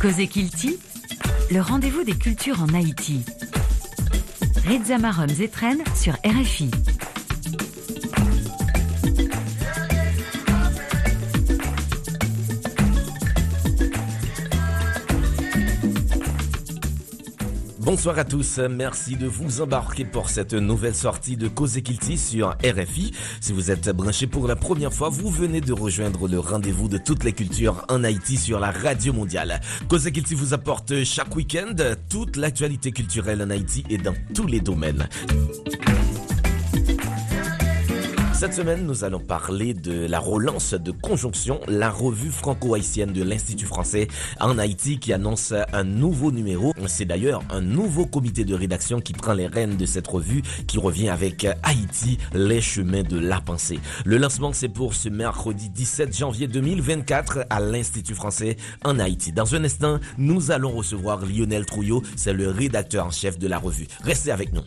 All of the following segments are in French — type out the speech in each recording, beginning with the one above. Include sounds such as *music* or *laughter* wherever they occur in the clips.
Cosé Kilti, le rendez-vous des cultures en Haïti. Reza Marom Zetren sur RFI. Bonsoir à tous, merci de vous embarquer pour cette nouvelle sortie de Cause Kilti sur RFI. Si vous êtes branché pour la première fois, vous venez de rejoindre le rendez-vous de toutes les cultures en Haïti sur la radio mondiale. Cause Kilti vous apporte chaque week-end toute l'actualité culturelle en Haïti et dans tous les domaines. Cette semaine, nous allons parler de la relance de Conjonction, la revue franco-haïtienne de l'Institut français en Haïti qui annonce un nouveau numéro. C'est d'ailleurs un nouveau comité de rédaction qui prend les rênes de cette revue qui revient avec Haïti, les chemins de la pensée. Le lancement, c'est pour ce mercredi 17 janvier 2024 à l'Institut français en Haïti. Dans un instant, nous allons recevoir Lionel Trouillot, c'est le rédacteur en chef de la revue. Restez avec nous.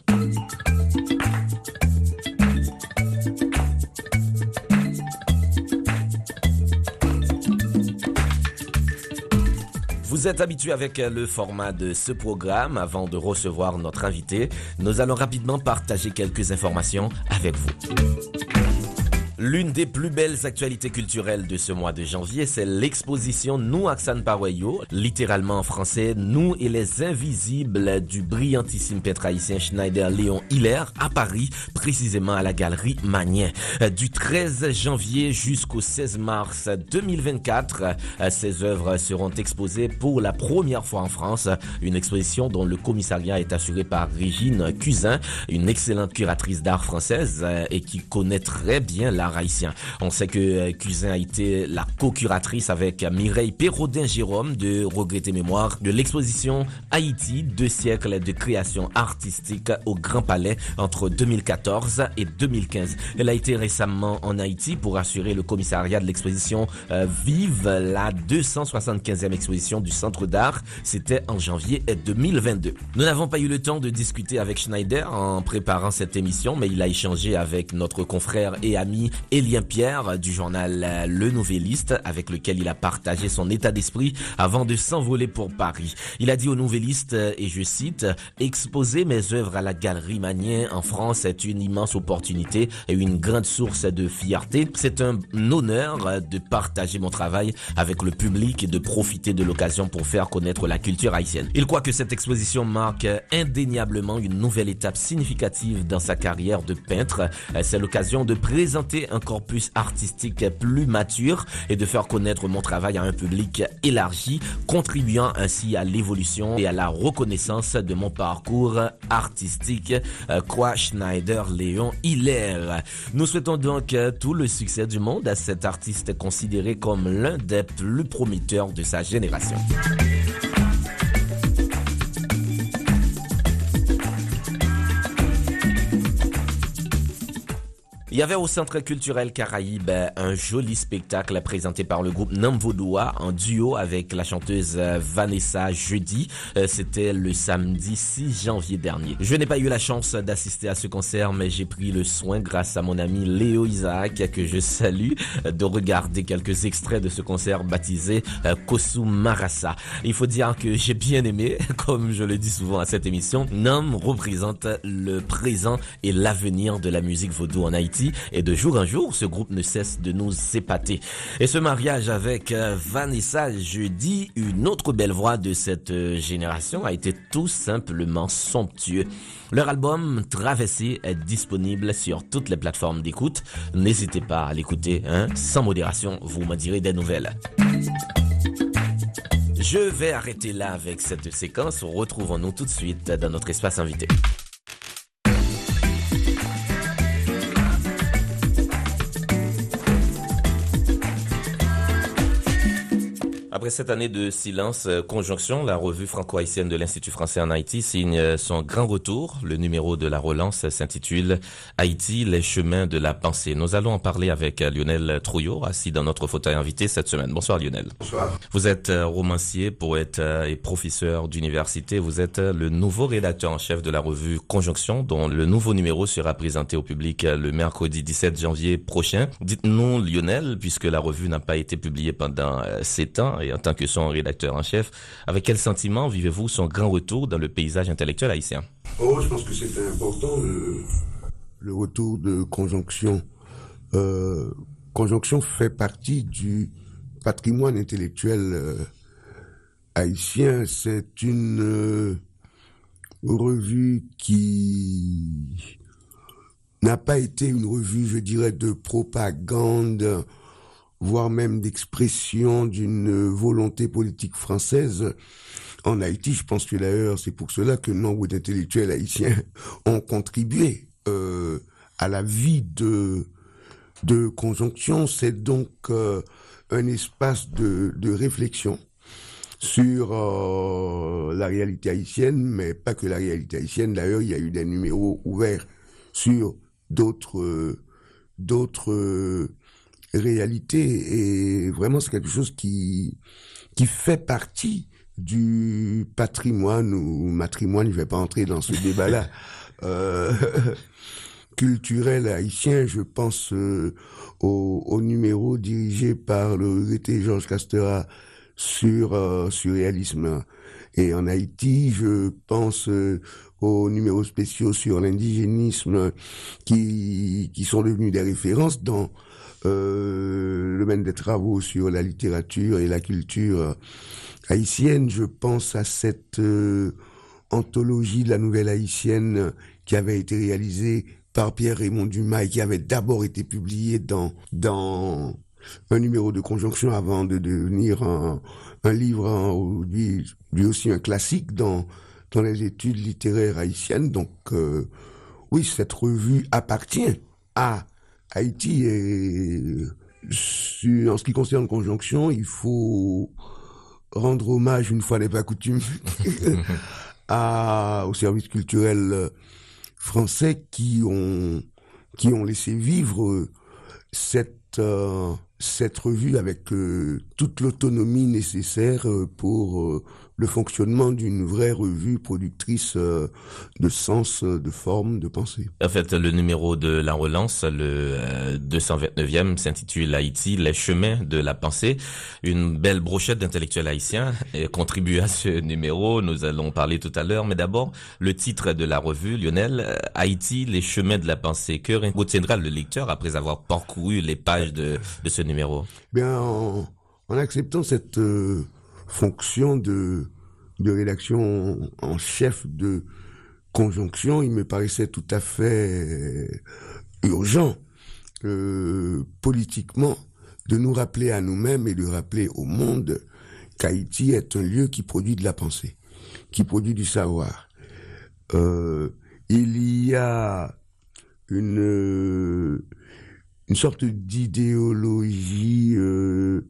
Vous êtes habitué avec le format de ce programme. Avant de recevoir notre invité, nous allons rapidement partager quelques informations avec vous. L'une des plus belles actualités culturelles de ce mois de janvier, c'est l'exposition Nous Aksan Pawayo, littéralement en français Nous et les Invisibles du brillantissime peintre Schneider Léon Hiller à Paris, précisément à la galerie Magnin. Du 13 janvier jusqu'au 16 mars 2024, ces œuvres seront exposées pour la première fois en France. Une exposition dont le commissariat est assuré par Régine Cusin, une excellente curatrice d'art française et qui connaît très bien la On sait que Cusin a été la co-curatrice avec Mireille Perraudin-Jérôme de Regretter Mémoire de l'exposition Haïti, deux siècles de création artistique au Grand Palais entre 2014 et 2015. Elle a été récemment en Haïti pour assurer le commissariat de l'exposition Vive, la 275e exposition du Centre d'art. C'était en janvier 2022. Nous n'avons pas eu le temps de discuter avec Schneider en préparant cette émission, mais il a échangé avec notre confrère et ami Élien Pierre du journal Le Nouvelliste avec lequel il a partagé son état d'esprit avant de s'envoler pour Paris. Il a dit au Nouvelliste, et je cite, Exposer mes œuvres à la Galerie Magnin en France est une immense opportunité et une grande source de fierté. C'est un honneur de partager mon travail avec le public et de profiter de l'occasion pour faire connaître la culture haïtienne. Il croit que cette exposition marque indéniablement une nouvelle étape significative dans sa carrière de peintre. C'est l'occasion de présenter un corpus artistique plus mature et de faire connaître mon travail à un public élargi, contribuant ainsi à l'évolution et à la reconnaissance de mon parcours artistique, quoi Schneider Léon Hiller. Nous souhaitons donc tout le succès du monde à cet artiste considéré comme l'un des plus prometteurs de sa génération. Il y avait au Centre culturel Caraïbe un joli spectacle présenté par le groupe Namvodoua en duo avec la chanteuse Vanessa Jeudi. C'était le samedi 6 janvier dernier. Je n'ai pas eu la chance d'assister à ce concert, mais j'ai pris le soin, grâce à mon ami Léo Isaac, que je salue, de regarder quelques extraits de ce concert baptisé Kosu Marasa. Il faut dire que j'ai bien aimé, *laughs* comme je le dis souvent à cette émission, Nam représente le présent et l'avenir de la musique vaudou en Haïti. Et de jour en jour, ce groupe ne cesse de nous épater. Et ce mariage avec Vanessa Jeudi, une autre belle voix de cette génération, a été tout simplement somptueux. Leur album Traversée est disponible sur toutes les plateformes d'écoute. N'hésitez pas à l'écouter, hein, sans modération, vous m'en direz des nouvelles. Je vais arrêter là avec cette séquence. Retrouvons-nous tout de suite dans notre espace invité. Après cette année de silence, Conjonction, la revue franco-haïtienne de l'Institut français en Haïti signe son grand retour. Le numéro de la relance s'intitule Haïti, les chemins de la pensée. Nous allons en parler avec Lionel Trouillot, assis dans notre fauteuil invité cette semaine. Bonsoir Lionel. Bonsoir. Vous êtes romancier, poète et professeur d'université. Vous êtes le nouveau rédacteur en chef de la revue Conjonction, dont le nouveau numéro sera présenté au public le mercredi 17 janvier prochain. Dites-nous Lionel, puisque la revue n'a pas été publiée pendant sept ans, en tant que son rédacteur en chef. Avec quel sentiment vivez-vous son grand retour dans le paysage intellectuel haïtien? Oh, je pense que c'était important le, retour de Conjonction. Euh, Conjonction fait partie du patrimoine intellectuel euh, haïtien. C'est une euh, revue qui n'a pas été une revue, je dirais, de propagande, voire même d'expression d'une volonté politique française. En Haïti, je pense que d'ailleurs, c'est pour cela que nombre d'intellectuels haïtiens *laughs* ont contribué euh, à la vie de, de conjonction. C'est donc euh, un espace de, de réflexion sur euh, la réalité haïtienne, mais pas que la réalité haïtienne. D'ailleurs, il y a eu des numéros ouverts sur d'autres d'autres réalités et vraiment c'est quelque chose qui qui fait partie du patrimoine ou matrimoine, je vais pas entrer dans ce *laughs* débat-là, euh, *laughs* culturel haïtien. Je pense euh, au, au, numéro dirigé par le VT Georges Castera sur euh, surréalisme. Et en Haïti, je pense euh, aux numéros spéciaux sur l'indigénisme qui, qui sont devenus des références dans euh, le domaine des travaux sur la littérature et la culture haïtienne. Je pense à cette euh, anthologie de la nouvelle haïtienne qui avait été réalisée par Pierre-Raymond Dumas et qui avait d'abord été publiée dans, dans un numéro de conjonction avant de devenir un, un livre, lui, aussi un classique dans dans les études littéraires haïtiennes. Donc, euh, oui, cette revue appartient à Haïti et en ce qui concerne Conjonction, il faut rendre hommage, une fois n'est pas coutume, *laughs* à, au service culturel français qui ont, qui ont laissé vivre cette, euh, cette revue avec euh, toute l'autonomie nécessaire pour le fonctionnement d'une vraie revue productrice euh, de sens, euh, de forme, de pensée. En fait, le numéro de la relance, le 229e, euh, s'intitule Haïti, les chemins de la pensée. Une belle brochette d'intellectuels haïtiens contribue à ce numéro. Nous allons parler tout à l'heure, mais d'abord, le titre de la revue, Lionel, Haïti, les chemins de la pensée. Que retiendra le lecteur après avoir parcouru les pages de, de ce numéro? Bien, en, acceptant cette fonction de, de rédaction en chef de conjonction, il me paraissait tout à fait urgent, euh, politiquement, de nous rappeler à nous-mêmes et de rappeler au monde qu'Haïti est un lieu qui produit de la pensée, qui produit du savoir. Euh, il y a une, une sorte d'idéologie euh,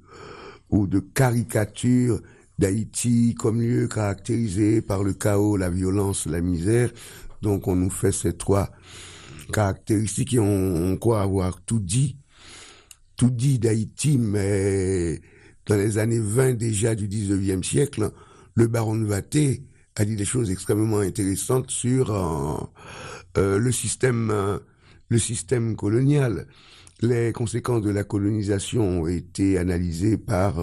ou de caricature d'Haïti comme lieu caractérisé par le chaos, la violence, la misère. Donc on nous fait ces trois caractéristiques et on, croit avoir tout dit, tout dit d'Haïti, mais dans les années 20 déjà du 19e siècle, le baron de Vaté a dit des choses extrêmement intéressantes sur euh, euh, le système, euh, le système colonial. Les conséquences de la colonisation ont été analysées par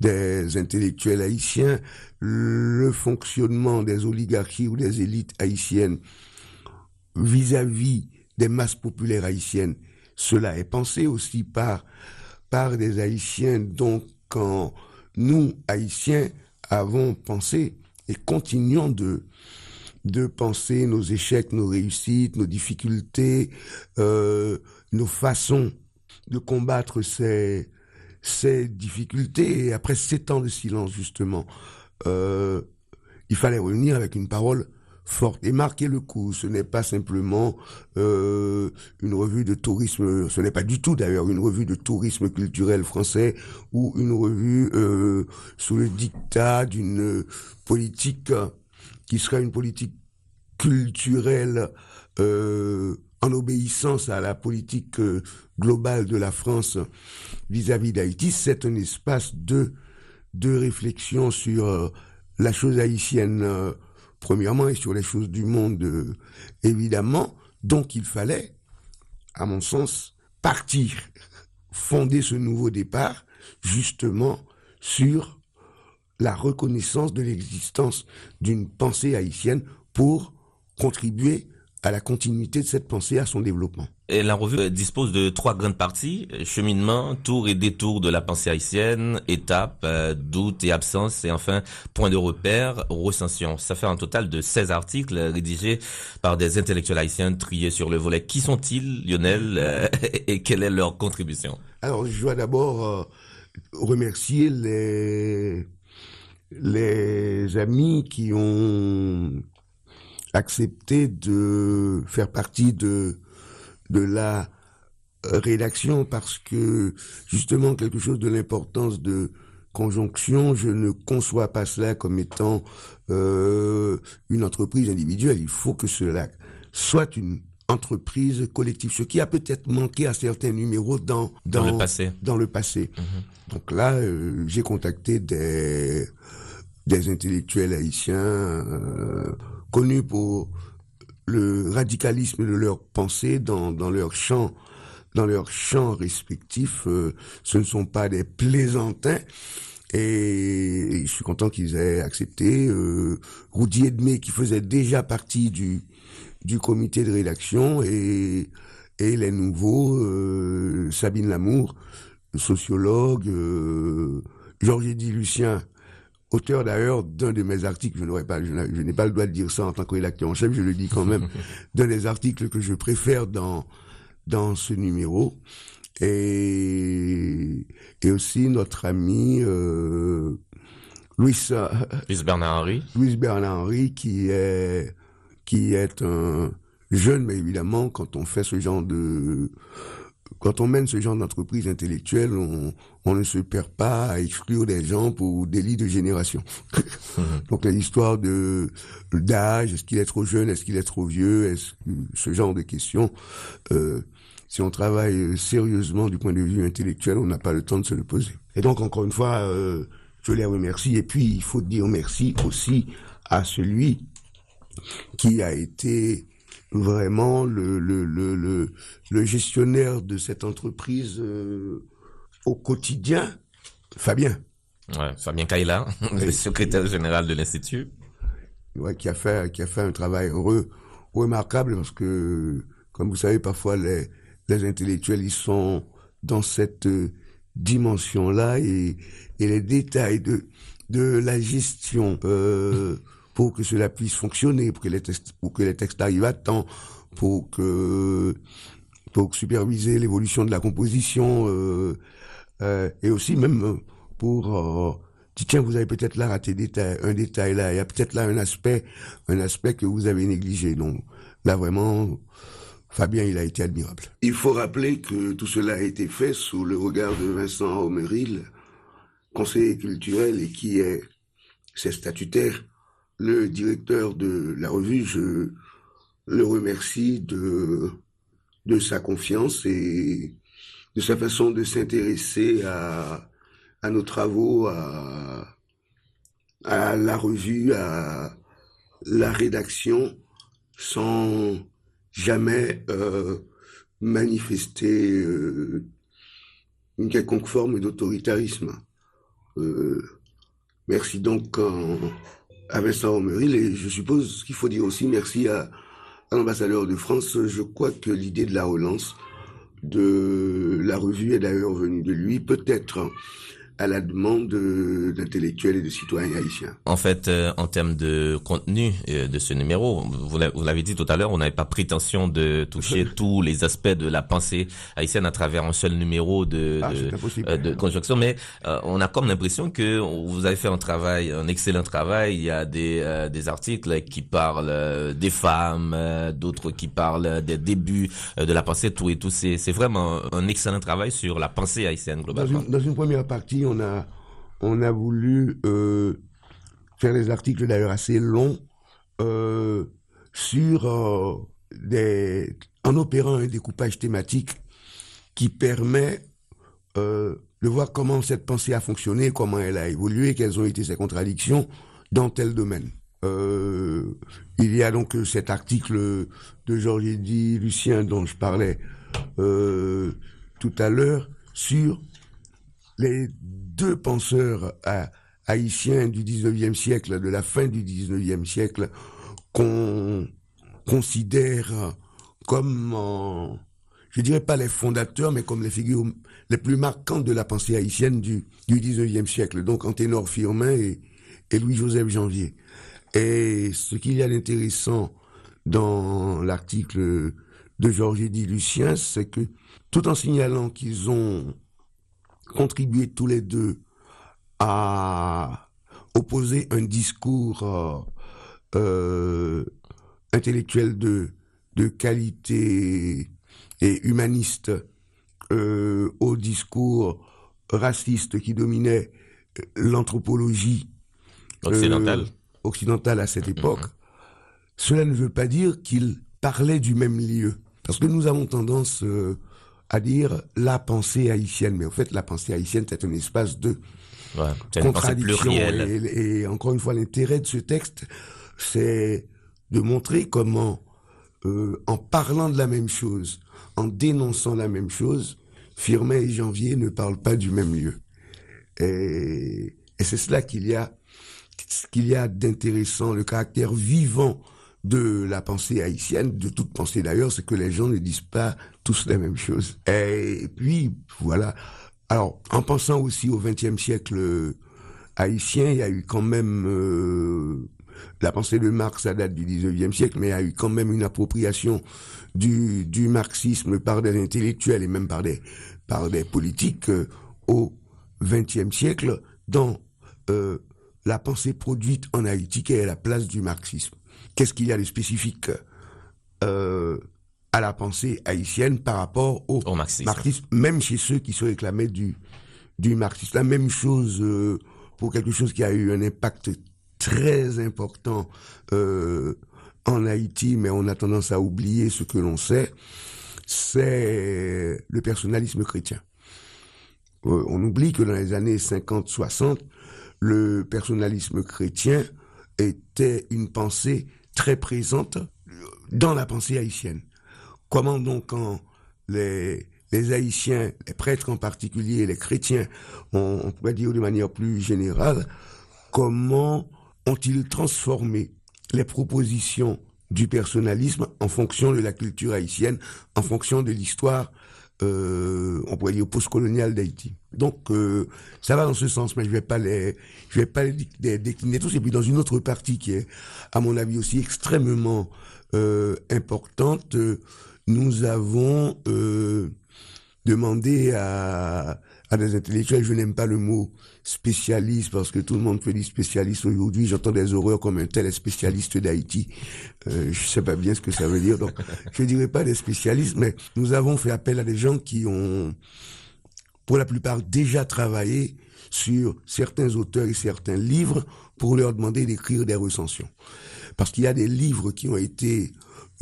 des intellectuels haïtiens, le fonctionnement des oligarchies ou des élites haïtiennes vis-à-vis des masses populaires haïtiennes. Cela est pensé aussi par, par des haïtiens dont quand nous, haïtiens, avons pensé et continuons de, de penser nos échecs, nos réussites, nos difficultés, euh, nos façons de combattre ces, ces difficultés et après sept ans de silence justement, euh, il fallait revenir avec une parole forte et marquer le coup. Ce n'est pas simplement euh, une revue de tourisme, ce n'est pas du tout d'ailleurs une revue de tourisme culturel français ou une revue euh, sous le dictat d'une politique qui serait une politique culturelle en obéissance à la politique euh, globale de la France vis-à-vis d'Haïti, c'est un espace de, de réflexion sur euh, la chose haïtienne, euh, premièrement, et sur les choses du monde, évidemment. Donc il fallait, à mon sens, partir, fonder ce nouveau départ, justement, sur la reconnaissance de l'existence d'une pensée haïtienne pour contribuer à la continuité de cette pensée, à son développement. Et la revue euh, dispose de trois grandes parties, euh, cheminement, tour et détour de la pensée haïtienne, étape, euh, doute et absence, et enfin point de repère, recension. Ça fait un total de 16 articles rédigés par des intellectuels haïtiens triés sur le volet. Qui sont-ils, Lionel, *laughs* et quelle est leur contribution Alors, je dois d'abord remercier les, les amis qui ont accepté de faire partie de, de la rédaction parce que justement quelque chose de l'importance de conjonction, je ne conçois pas cela comme étant euh, une entreprise individuelle. Il faut que cela soit une entreprise collective, ce qui a peut-être manqué à certains numéros dans dans, le passé. Dans le passé. Mhm. Donc là, euh, j'ai contacté des des intellectuels haïtiens euh, connus pour le radicalisme de leur pensée dans, dans leur champ dans leur champ respectif. Euh, ce ne sont pas des plaisantins. Et, je suis content qu'ils aient accepté. Euh, Roudier Edmé, qui faisait déjà partie du, du comité de rédaction, et, et les nouveaux, euh, Sabine Lamour, sociologue, euh, Georges Eddy Lucien, auteur d'ailleurs d'un de mes articles, je n'aurais pas, je n'ai pas le droit de dire ça en tant que rédacteur en chef, je le dis quand même, *laughs* d'un des articles que je préfère dans dans ce numéro. Et, et aussi notre ami euh, Louis, Louis Bernard Henry. Louis Bernard Henry qui est qui est un jeune, mais évidemment quand on fait ce genre de quand on mène ce genre d'entreprise intellectuelle, on, on, ne se perd pas à exclure des gens pour délit de génération. *laughs* Donc l'histoire de d'âge, est-ce qu'il est trop jeune, est-ce qu'il est trop vieux, est-ce ce genre de questions, euh, si on travaille sérieusement du point de vue intellectuel, on n'a pas le temps de se le poser. Et donc encore une fois, euh, je les remercie. Et puis il faut dire merci aussi à celui qui a été vraiment le, le, le, le, gestionnaire de cette entreprise euh, au quotidien, Fabien. Ouais, Fabien Kaila, le secrétaire général de l'Institut. Ouais, qui a fait, qui a fait un travail heureux, remarquable parce que, comme vous savez, parfois les, les intellectuels, ils sont dans cette euh, dimension-là et, et les détails de, de la gestion, euh, pour que cela puisse fonctionner, pour que les textes, pour que les textes arrivent à temps, pour que pour superviser l'évolution de la composition euh, euh, et aussi même pour euh, tiens vous avez peut-être là raté un détail là. Il y a peut-être là un aspect un aspect que vous avez négligé. Donc là vraiment Fabien, il a été admirable. Il faut rappeler que tout cela a été fait sous le regard de Vincent Omeril, conseiller culturel et qui est, c'est statutaire, le directeur de la revue, je le remercie de, de sa confiance et de sa façon de s'intéresser à, nos travaux, à, la revue, à la rédaction, sans jamais euh, manifester euh, une quelconque forme d'autoritarisme. Euh, merci donc à Vincent Omeril et je suppose qu'il faut dire aussi merci à l'ambassadeur de France. Je crois que l'idée de la relance de la revue est d'ailleurs venue de lui, peut-être à la demande d'intellectuels et de citoyens haïtiens. En fait, euh, en termes de contenu euh, de ce numéro, vous l'avez dit tout à l'heure, on n'avait pas prétention de toucher *laughs* tous les aspects de la pensée haïtienne à travers un seul numéro de, ah, de, euh, de, conjonction, mais on a comme l'impression que vous avez fait un travail, un excellent travail. Il y a des, des articles qui parlent des femmes, d'autres qui parlent des débuts de la pensée, tout et tout. C'est vraiment un excellent travail sur la pensée haïtienne globalement. dans une première partie, on a, voulu euh, faire des articles d'ailleurs assez longs euh, sur euh, en opérant un découpage thématique qui permet de voir comment cette pensée a fonctionné, comment elle a évolué, quelles ont été ses contradictions dans tel domaine. il y a donc cet article de Georges Eddy Lucien dont je parlais tout à l'heure sur les deux penseurs haïtiens du 19e siècle, de la fin du 19e siècle, qu'on considère comme, je dirais pas les fondateurs, mais comme les figures les plus marquantes de la pensée haïtienne du, du 19e siècle. Donc Anténor Firmin et, et Louis-Joseph Janvier. Et ce qu'il y a d'intéressant dans l'article de Georges Eddy Lucien, c'est que tout en signalant qu'ils ont contribué tous les deux à opposer un discours euh, euh, intellectuel de, de qualité et humaniste euh, au discours raciste qui dominait l'anthropologie occidentale. occidentale à cette époque, cela ne veut pas dire qu'ils parlaient du même lieu. Parce que nous avons tendance à dire la pensée haïtienne. Mais en fait, la pensée haïtienne, c'est un espace de contradiction. Et, et, encore une fois, l'intérêt de ce texte, c'est de montrer comment, euh, en parlant de la même chose, en dénonçant la même chose, Firmin et Janvier ne parlent pas du même lieu. Et, et c'est cela qu'il y a, qu'il y a d'intéressant, le caractère vivant de la pensée haïtienne, de toute pensée d'ailleurs, c'est que les gens ne disent pas tous la même chose. Et puis, voilà. Alors, en pensant aussi au XXe siècle euh, haïtien, il y a eu quand même euh, la pensée de Marx, ça date du XIXe siècle, mais il y a eu quand même une appropriation du, marxisme par des intellectuels et même par des politiques euh, au XXe siècle dans la pensée produite en Haïti qui est la place du marxisme. Qu'est-ce qu'il y a de spécifique euh, à la pensée haïtienne par rapport au, marxisme. même chez ceux qui se réclamaient du, du marxisme? La même chose euh, pour quelque chose qui a eu un impact très important euh, en Haïti, mais on a tendance à oublier ce que l'on sait, c'est le personnalisme chrétien. Euh, on oublie que dans les années 50-60, le personnalisme chrétien était une pensée très présente dans la pensée haïtienne. Comment donc quand les, les Haïtiens, les prêtres en particulier, les chrétiens, on, pourrait dire de manière plus générale, comment ont-ils transformé les propositions du personnalisme en fonction de la culture haïtienne, en fonction de l'histoire euh, on pourrait dire postcolonial d'Haïti? Donc euh, ça va dans ce sens, mais je vais pas les, je vais pas les décliner tous. Et puis dans une autre partie qui est, à mon avis aussi extrêmement euh, importante, nous avons euh, demandé à, à des intellectuels, je n'aime pas le mot spécialiste parce que tout le monde fait du spécialiste aujourd'hui. J'entends des horreurs comme un tel spécialiste d'Haïti. Euh, je sais pas bien ce que ça veut dire. Donc, je dirais pas des spécialistes, mais nous avons fait appel à des gens qui ont, pour la plupart, déjà travaillé sur certains auteurs et certains livres pour leur demander d'écrire des recensions. Parce qu'il y a des livres qui ont été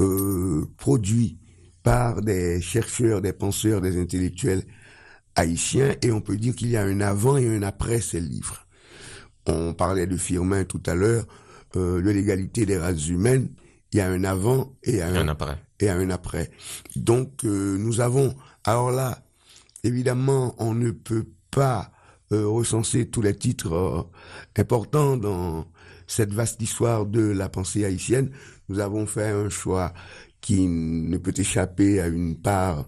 euh, produits par des chercheurs, des penseurs, des intellectuels haïtien et on peut dire qu'il y a un avant et un après ces livres. On parlait de Firmin tout à l'heure, euh, de l'égalité des races humaines. Il y a un avant et un, après. Et un après. Donc euh, nous avons. Alors là, évidemment, on ne peut pas euh, recenser tous les titres euh, importants dans cette vaste histoire de la pensée haïtienne. Nous avons fait un choix qui ne peut échapper à une part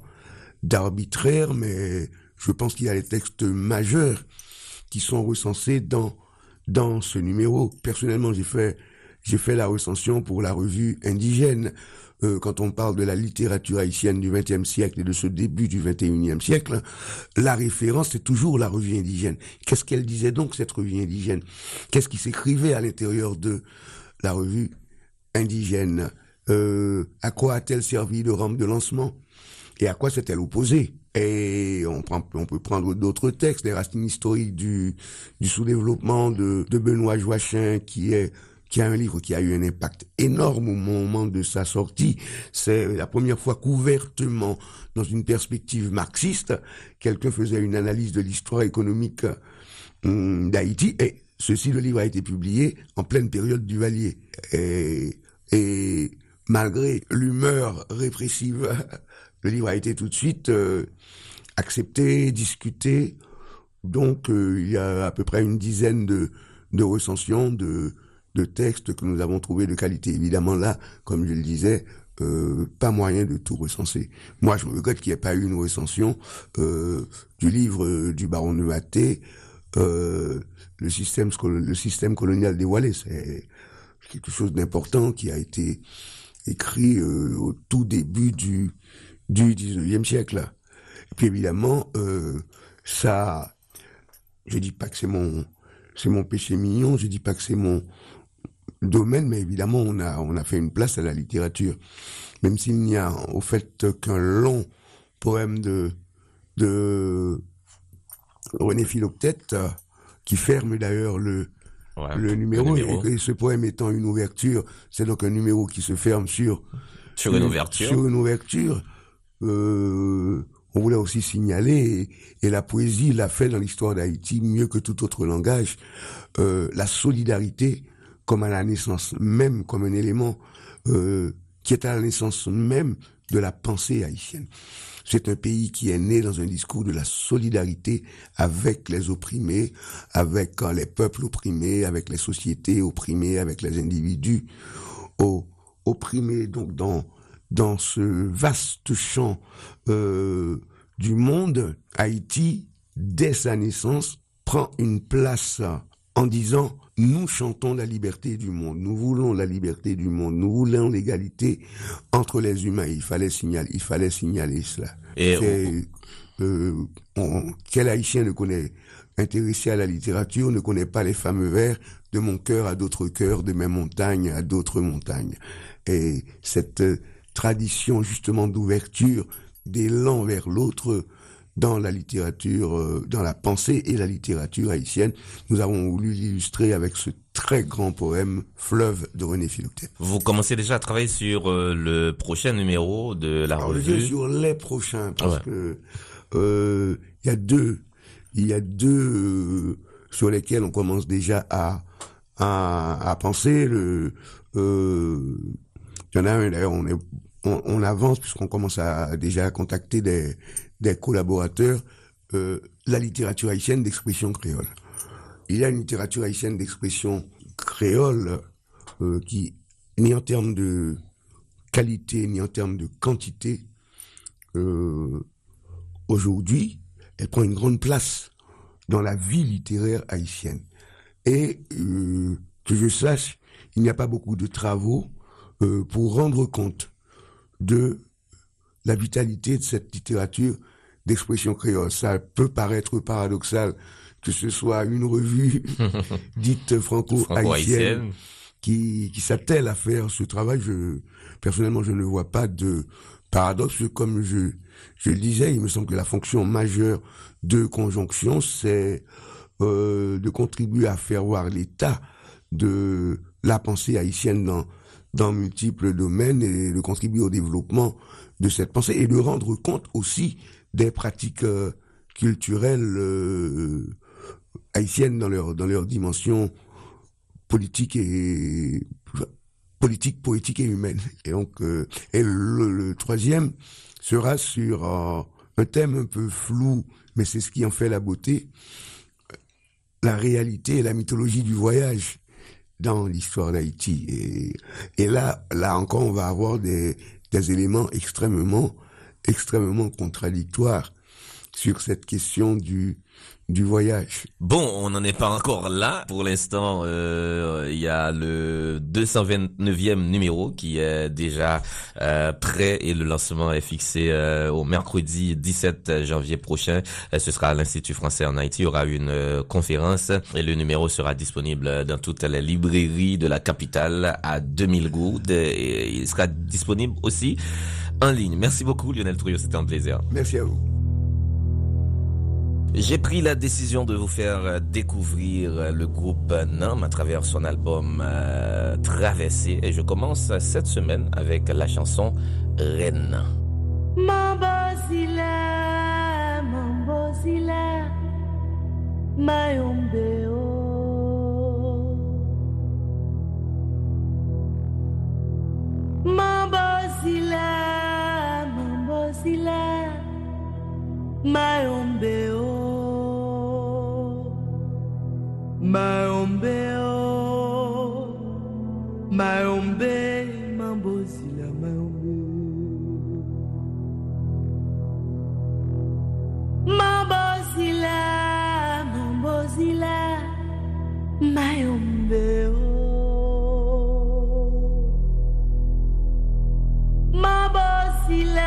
d'arbitraire, mais je pense qu'il y a des textes majeurs qui sont recensés dans dans ce numéro. Personnellement, j'ai fait j'ai fait la recension pour la revue indigène. Euh, quand on parle de la littérature haïtienne du XXe siècle et de ce début du XXIe siècle, la référence c'est toujours la revue indigène. Qu'est-ce qu'elle disait donc cette revue indigène? Qu'est-ce qui s'écrivait à l'intérieur de la revue indigène? Euh, À quoi a-t-elle servi de rampe de lancement? Et à quoi s'est-elle opposée? Et on, peut prendre d'autres textes, les racines historiques du, sous-développement de, Benoît Joachim, qui est qui a un livre qui a eu un impact énorme au moment de sa sortie. C'est la première fois qu'ouvertement, dans une perspective marxiste, quelqu'un faisait une analyse de l'histoire économique hum, d'Haïti. Et ceci, le livre a été publié en pleine période du Valier. Et, malgré l'humeur répressive *laughs* le livre a été tout de suite euh, accepté, discuté. Donc, euh, il y a à peu près une dizaine de, de recensions, de, de textes que nous avons trouvés de qualité. Évidemment, là, comme je le disais, euh, pas moyen de tout recenser. Moi, je me regrette qu'il n'y ait pas eu une recension euh, du livre euh, du baron de euh, le système le système colonial dévoilé. C'est quelque chose d'important qui a été écrit euh, au tout début du du 19e siècle. Et puis évidemment, euh, ça, je dis pas que c'est mon c'est mon péché mignon, je dis pas que c'est mon domaine, mais évidemment, on a, on a fait une place à la littérature. Même s'il n'y a au fait qu'un long poème de, de René Philoctète, qui ferme d'ailleurs le, le numéro, Et, ce poème étant une ouverture, c'est donc un numéro qui se ferme sur, sur une ouverture. Sur une ouverture. Euh, on voulait aussi signaler, et, la poésie l'a fait dans l'histoire d'Haïti mieux que tout autre langage, euh, la solidarité comme à la naissance même, comme un élément euh, qui est à la naissance même de la pensée haïtienne. C'est un pays qui est né dans un discours de la solidarité avec les opprimés, avec euh, les peuples opprimés, avec les sociétés opprimées, avec les individus opprimés. Donc dans dans ce vaste champ euh, du monde, Haïti, dès sa naissance, prend une place en disant nous chantons la liberté du monde, nous voulons la liberté du monde, nous voulons l'égalité entre les humains. Il fallait signaler, il fallait signaler cela. Et euh, quel haïtien ne connaît intéressé à la littérature ne connaît pas les fameux vers de mon cœur à d'autres cœurs, de mes montagnes à d'autres montagnes. Et cette tradition justement d'ouverture, d'élan vers l'autre, dans la littérature, euh, dans la pensée et la littérature haïtienne. Nous avons voulu l'illustrer avec ce très grand poème Fleuve de René Philoctète. Vous commencez déjà à travailler sur euh, le prochain numéro de la revue Sur les prochains, parce que euh, il y a deux, il y a deux sur lesquels on commence déjà à à, à penser. Le, il y en a un d'ailleurs, on est on, on avance puisqu'on commence à déjà à contacter des des collaborateurs euh, la littérature haïtienne d'expression créole. Il y a une littérature haïtienne d'expression créole euh, qui, ni en termes de qualité, ni en termes de quantité, euh, aujourd'hui, elle prend une grande place dans la vie littéraire haïtienne. Et que je sache, il n'y a pas beaucoup de travaux pour rendre compte de la vitalité de cette littérature d'expression créole. Ça peut paraître paradoxal que ce soit une revue *laughs* dite franco-haïtienne qui, qui s'attelle à faire ce travail. Je, personnellement, je ne vois pas de paradoxe. Comme je, je le disais, il me semble que la fonction majeure de conjonction, c'est euh, de contribuer à faire voir l'état de la pensée haïtienne dans, dans multiples domaines et de contribuer au développement de cette pensée et de rendre compte aussi des pratiques euh, culturelles euh, haïtiennes dans leur dans leur dimension politique et politique, poétique et humaine. Et donc, euh, et le, troisième sera sur un thème un peu flou, mais c'est ce qui en fait la beauté, la réalité et la mythologie du voyage dans l'histoire d'Haïti. Et, et là, là encore, on va avoir des, des éléments extrêmement, extrêmement contradictoires sur cette question du du voyage. Bon, on n'en est pas encore là. Pour l'instant, euh, il y a le 229e numéro qui est déjà euh, prêt et le lancement est fixé euh, au mercredi 17 janvier prochain. ce sera à l'Institut français en Haïti. Il y aura une conférence et le numéro sera disponible dans toutes les librairies de la capitale à 2000 gouttes. Et il sera disponible aussi en ligne. Merci beaucoup Lionel Trouillot, c'était un plaisir. Merci à vous. J'ai pris la décision de vous faire euh, découvrir euh, le groupe NAM à travers son album euh, Traversée et je commence cette semaine avec la chanson Reine. Mayombeo. sila maombeo. Maombeo. Maombe mambozila maombe. Mambozila mambozila maombeo. Mambozila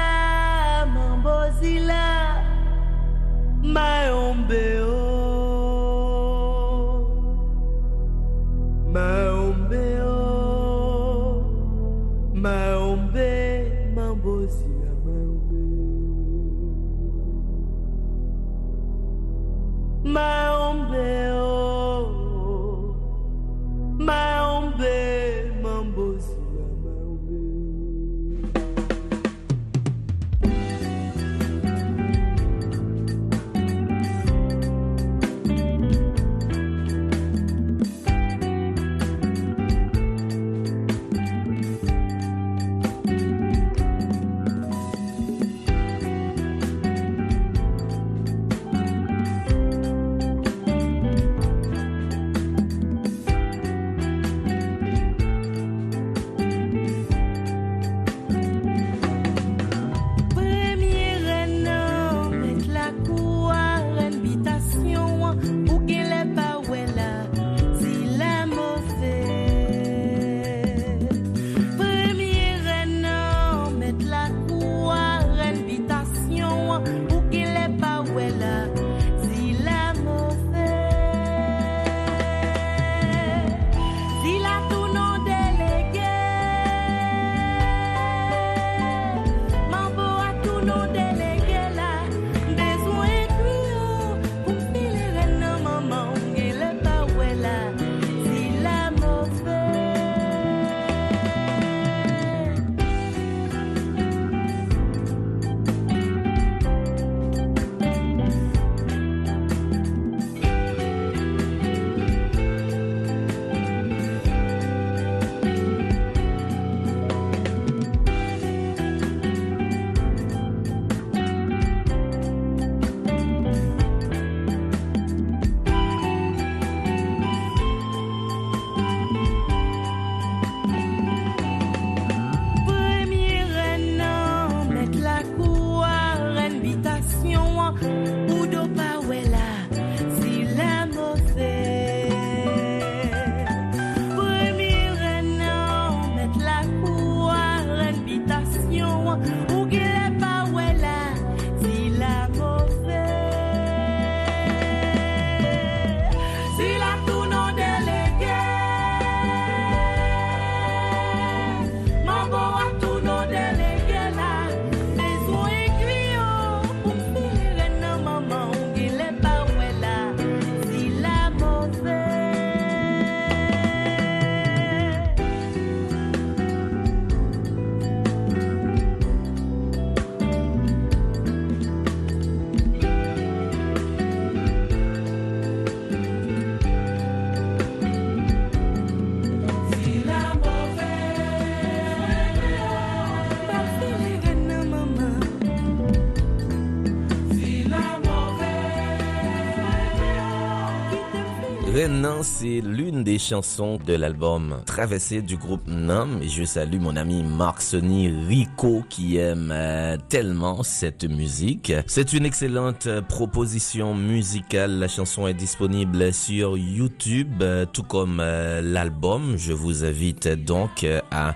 C'est l'une des chansons de l'album Traversée du groupe Nam. Je salue mon ami Marc Sony Rico qui aime euh, tellement cette musique. C'est une excellente proposition musicale. La chanson est disponible sur YouTube, euh, tout comme euh, l'album. Je vous invite donc à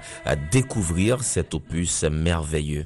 découvrir cet opus merveilleux.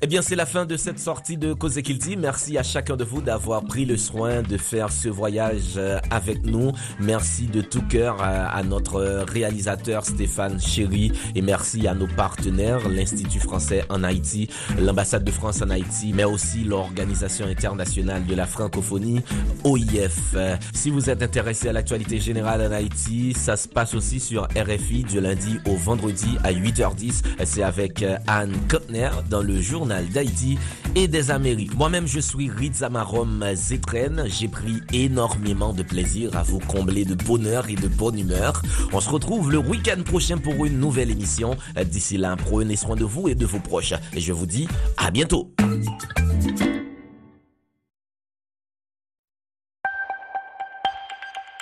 Eh bien, c'est la fin de cette sortie de Kozekilti. Merci à chacun de vous d'avoir pris le soin de faire ce voyage euh, avec nous. Merci de tout cœur à, notre réalisateur Stéphane Chéry et merci à nos partenaires, l'Institut français en Haïti, l'ambassade de France en Haïti, mais aussi l'Organisation internationale de la francophonie, OIF. Si vous êtes intéressé à l'actualité générale en Haïti, ça se passe aussi sur RFI du lundi au vendredi à 8h10. C'est avec euh, Anne Kotner dans le d'Haïti et des Amériques. Moi-même, je suis Rizamarom Zetren. J'ai pris énormément de plaisir à vous combler de bonheur et de bonne humeur. On se retrouve le week-end prochain pour une nouvelle émission. D'ici là, prenez soin de vous et de vos proches. Et je vous dis à bientôt.